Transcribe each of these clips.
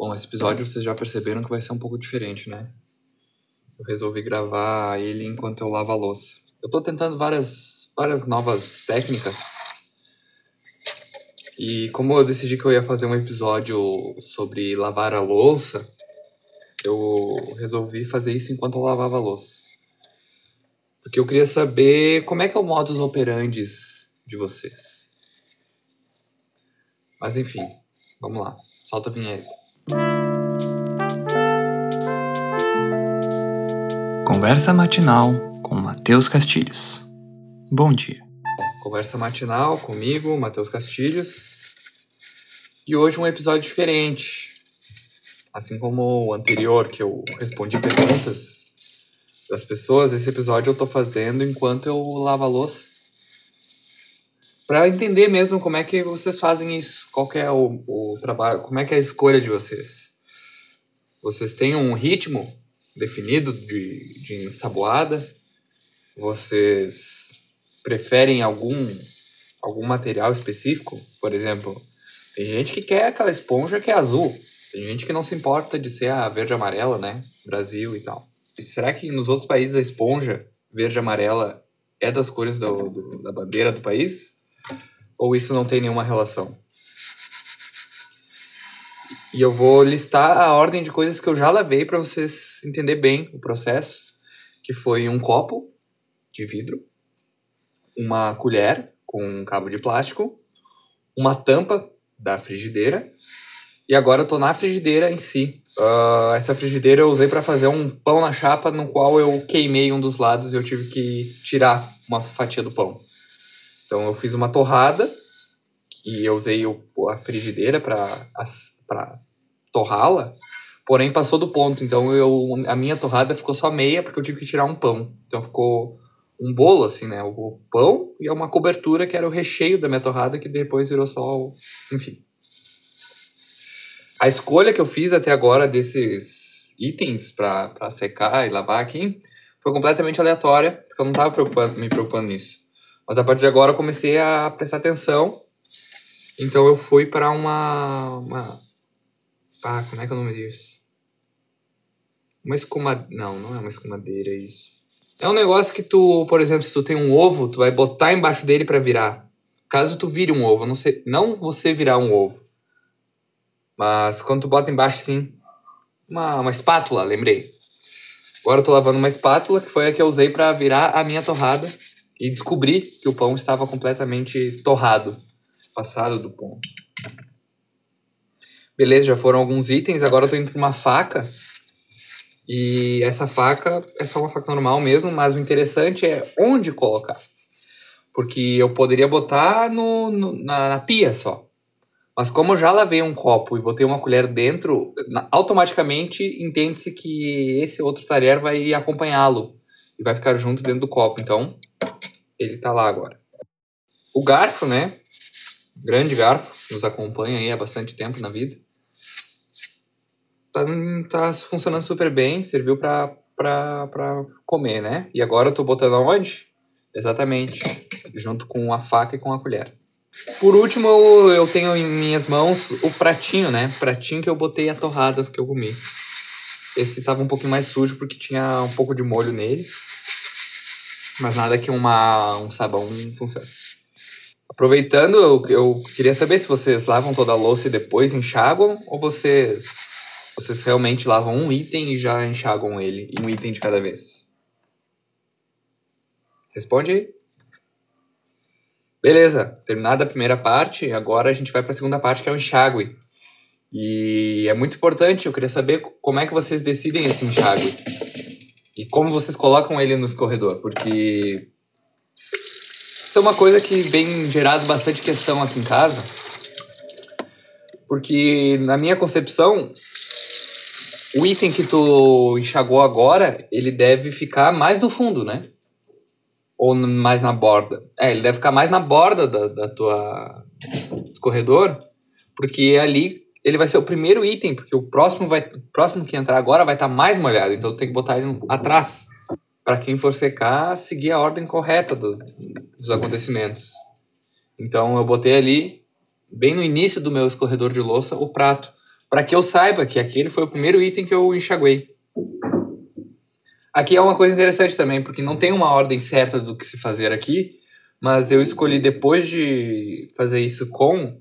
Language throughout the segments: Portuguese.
Bom, esse episódio vocês já perceberam que vai ser um pouco diferente, né? Eu resolvi gravar ele enquanto eu lavo a louça. Eu tô tentando várias, várias novas técnicas. E como eu decidi que eu ia fazer um episódio sobre lavar a louça, eu resolvi fazer isso enquanto eu lavava a louça. Porque eu queria saber como é que é o modus operandi de vocês. Mas enfim, vamos lá. Solta a vinheta. Conversa matinal com Matheus Castilhos. Bom dia. Conversa matinal comigo, Matheus Castilhos. E hoje um episódio diferente. Assim como o anterior, que eu respondi perguntas das pessoas, esse episódio eu tô fazendo enquanto eu lavo a louça. Para entender mesmo como é que vocês fazem isso, qual é o, o trabalho, como é que é a escolha de vocês. Vocês têm um ritmo definido de, de ensaboada? Vocês preferem algum, algum material específico? Por exemplo, tem gente que quer aquela esponja que é azul. Tem gente que não se importa de ser a verde amarela, né? Brasil e tal. E será que nos outros países a esponja verde amarela é das cores do, do, da bandeira do país? Ou isso não tem nenhuma relação? E eu vou listar a ordem de coisas que eu já lavei para vocês entender bem o processo, que foi um copo de vidro, uma colher com um cabo de plástico, uma tampa da frigideira, e agora eu tô na frigideira em si. Uh, essa frigideira eu usei para fazer um pão na chapa, no qual eu queimei um dos lados e eu tive que tirar uma fatia do pão. Então eu fiz uma torrada e eu usei o, a frigideira para torrá-la, porém passou do ponto. Então eu, a minha torrada ficou só meia porque eu tive que tirar um pão. Então ficou um bolo assim, né? O pão e uma cobertura que era o recheio da minha torrada que depois virou só, o... enfim. A escolha que eu fiz até agora desses itens para secar e lavar aqui foi completamente aleatória, porque eu não estava me preocupando nisso. Mas a partir de agora eu comecei a prestar atenção. Então eu fui para uma, uma. Ah, como é que é o nome disso? Uma escuma. Não, não é uma escumadeira, isso. É um negócio que tu, por exemplo, se tu tem um ovo, tu vai botar embaixo dele para virar. Caso tu vire um ovo, não, sei, não você virar um ovo. Mas quando tu bota embaixo, sim. Uma, uma espátula, lembrei. Agora eu tô lavando uma espátula, que foi a que eu usei para virar a minha torrada e descobri que o pão estava completamente torrado, passado do ponto. Beleza, já foram alguns itens, agora eu tô indo para uma faca. E essa faca é só uma faca normal mesmo, mas o interessante é onde colocar. Porque eu poderia botar no, no na, na pia só. Mas como eu já lavei um copo e botei uma colher dentro, automaticamente entende-se que esse outro talher vai acompanhá-lo e vai ficar junto dentro do copo. Então, ele tá lá agora. O garfo, né? Grande garfo, nos acompanha aí há bastante tempo na vida. Tá, tá funcionando super bem, serviu pra, pra, pra comer, né? E agora eu tô botando aonde? Exatamente, junto com a faca e com a colher. Por último, eu tenho em minhas mãos o pratinho, né? Pratinho que eu botei a torrada que eu comi. Esse tava um pouquinho mais sujo porque tinha um pouco de molho nele. Mas nada que uma, um sabão funcione. Aproveitando, eu, eu queria saber se vocês lavam toda a louça e depois enxaguam, ou vocês, vocês realmente lavam um item e já enxaguam ele, um item de cada vez. Responde aí. Beleza, terminada a primeira parte, agora a gente vai para a segunda parte que é o enxágue. E é muito importante, eu queria saber como é que vocês decidem esse enxágue. E como vocês colocam ele no escorredor, porque isso é uma coisa que vem gerado bastante questão aqui em casa. Porque na minha concepção, o item que tu enxagou agora, ele deve ficar mais no fundo, né? Ou mais na borda? É, ele deve ficar mais na borda da, da tua escorredor, porque ali ele vai ser o primeiro item, porque o próximo vai o próximo que entrar agora vai estar tá mais molhado, então tem que botar ele atrás para quem for secar seguir a ordem correta do, dos acontecimentos. Então eu botei ali bem no início do meu escorredor de louça o prato, para que eu saiba que aquele foi o primeiro item que eu enxaguei. Aqui é uma coisa interessante também, porque não tem uma ordem certa do que se fazer aqui, mas eu escolhi depois de fazer isso com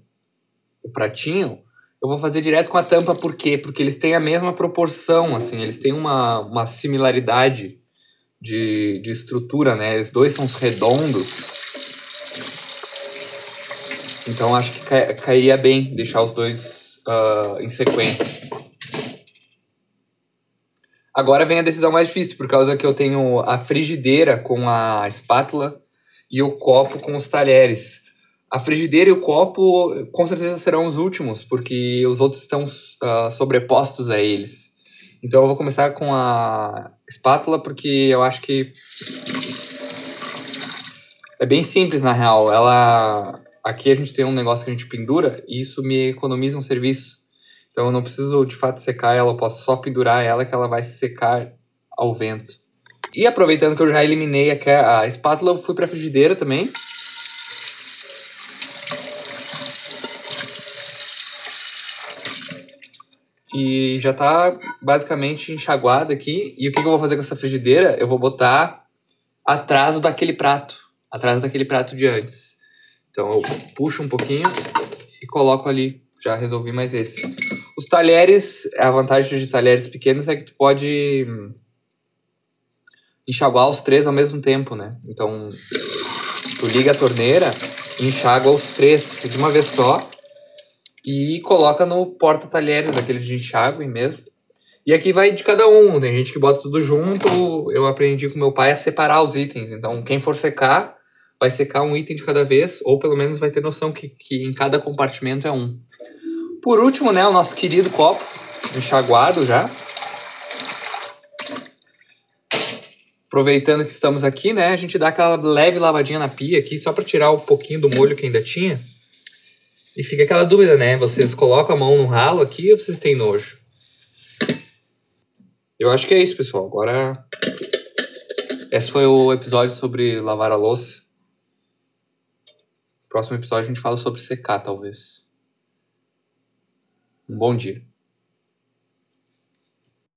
o pratinho, eu vou fazer direto com a tampa, por quê? Porque eles têm a mesma proporção, assim, eles têm uma, uma similaridade de, de estrutura, né? Os dois são redondos. Então acho que ca caía bem deixar os dois uh, em sequência. Agora vem a decisão mais difícil, por causa que eu tenho a frigideira com a espátula e o copo com os talheres. A frigideira e o copo com certeza serão os últimos, porque os outros estão uh, sobrepostos a eles. Então eu vou começar com a espátula, porque eu acho que é bem simples na real. Ela aqui a gente tem um negócio que a gente pendura e isso me economiza um serviço. Então eu não preciso de fato secar ela, eu posso só pendurar ela que ela vai se secar ao vento. E aproveitando que eu já eliminei a, espátula, eu fui para a frigideira também. E já tá basicamente enxaguada aqui. E o que, que eu vou fazer com essa frigideira? Eu vou botar atrás daquele prato. Atrás daquele prato de antes. Então eu puxo um pouquinho e coloco ali. Já resolvi mais esse. Os talheres, a vantagem de talheres pequenos é que tu pode enxaguar os três ao mesmo tempo, né? Então, tu liga a torneira e enxágua os três de uma vez só e coloca no porta-talheres, aquele de enxágue mesmo. E aqui vai de cada um, tem gente que bota tudo junto. Eu aprendi com meu pai a separar os itens. Então, quem for secar, vai secar um item de cada vez, ou pelo menos vai ter noção que, que em cada compartimento é um. Por último, né, o nosso querido copo, enxaguado já. Aproveitando que estamos aqui, né, a gente dá aquela leve lavadinha na pia aqui, só para tirar um pouquinho do molho que ainda tinha. E fica aquela dúvida, né? Vocês colocam a mão no ralo aqui ou vocês têm nojo? Eu acho que é isso, pessoal. Agora. Esse foi o episódio sobre lavar a louça. Próximo episódio a gente fala sobre secar, talvez. Um bom dia.